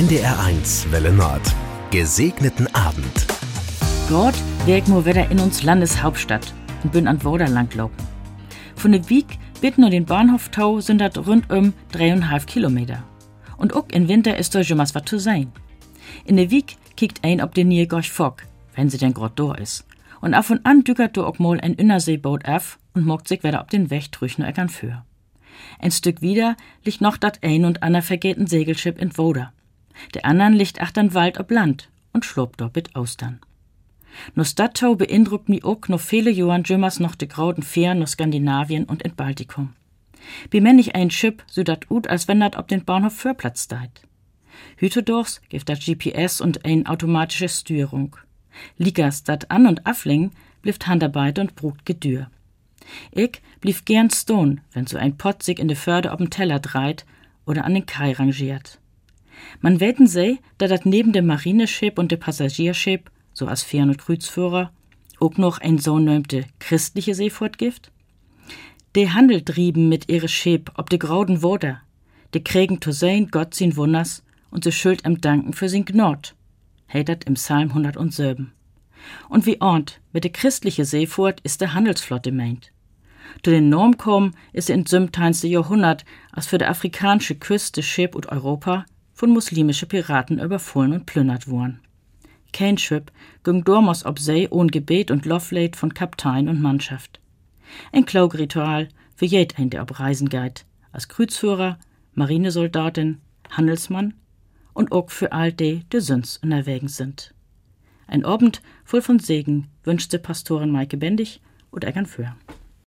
NDR1 Welle Nord. Gesegneten Abend. Gott wirkt nur wieder in uns Landeshauptstadt und bin an Woder langlaufen. Von der Wieg bis nur den Bahnhof Tau sind das rund um dreieinhalb Kilometer. Und auch im Winter ist da schon was zu sein. In der Wieg kickt ein ob den Nier Gorch Fock, wenn sie denn grad da ist. Und ab und an dückert du auch mal ein Innerseeboot auf und mockt sich wieder auf den Weg nur Eckern für. Ein Stück wieder liegt noch dat ein und ander vergeten Segelschiff in Woder. Der andern liegt achtern Wald ob Land und schlobt dort mit Austern. No Stadtau beeindruckt mi ook noch viele Johann Jümmers noch de grauden Fähren no Skandinavien und in Baltikum. Bemännig ein Schiff, so dat ut, als wenn dat ob den Bahnhof Förplatz deit. Hütedorfs gibt dat GPS und ein automatische Steuerung. Ligas dat an und afling blieft Handarbeit und brugt Gedür. Ich blieb gern stone, wenn so ein Pott sich in de Förde ob'n Teller dreit oder an den Kai rangiert. Man weten sei, da dat neben dem Marineschip und de Passagierschip, so als Fähren- und Krüzführer, ob noch ein so nömte christliche Seefahrt gibt? De Handel trieben mit ihre Schip ob de grauden Woder, de kriegen to sein Gott sin Wunders und se schuld em Danken für sin Gnord, heitert im Psalm 107. Und wie ornt, mit de christliche Seefahrt ist der Handelsflotte meint. Zu den Norm kommen ist in 17. Jahrhundert, als für de afrikanische Küste Schip und Europa von muslimische Piraten überfallen und plündert wurden. Kein Schiff ging dormos ob See ohne Gebet und Loflate von Kaptein und Mannschaft. Ein Klaugritual für jed ein, der ob Reisen geht, als Kreuzzführer, Marinesoldatin, Handelsmann und auch für all die, die sonst unterwegs sind. Ein Abend voll von Segen wünschte Pastorin Maike Bendig und Eggern für.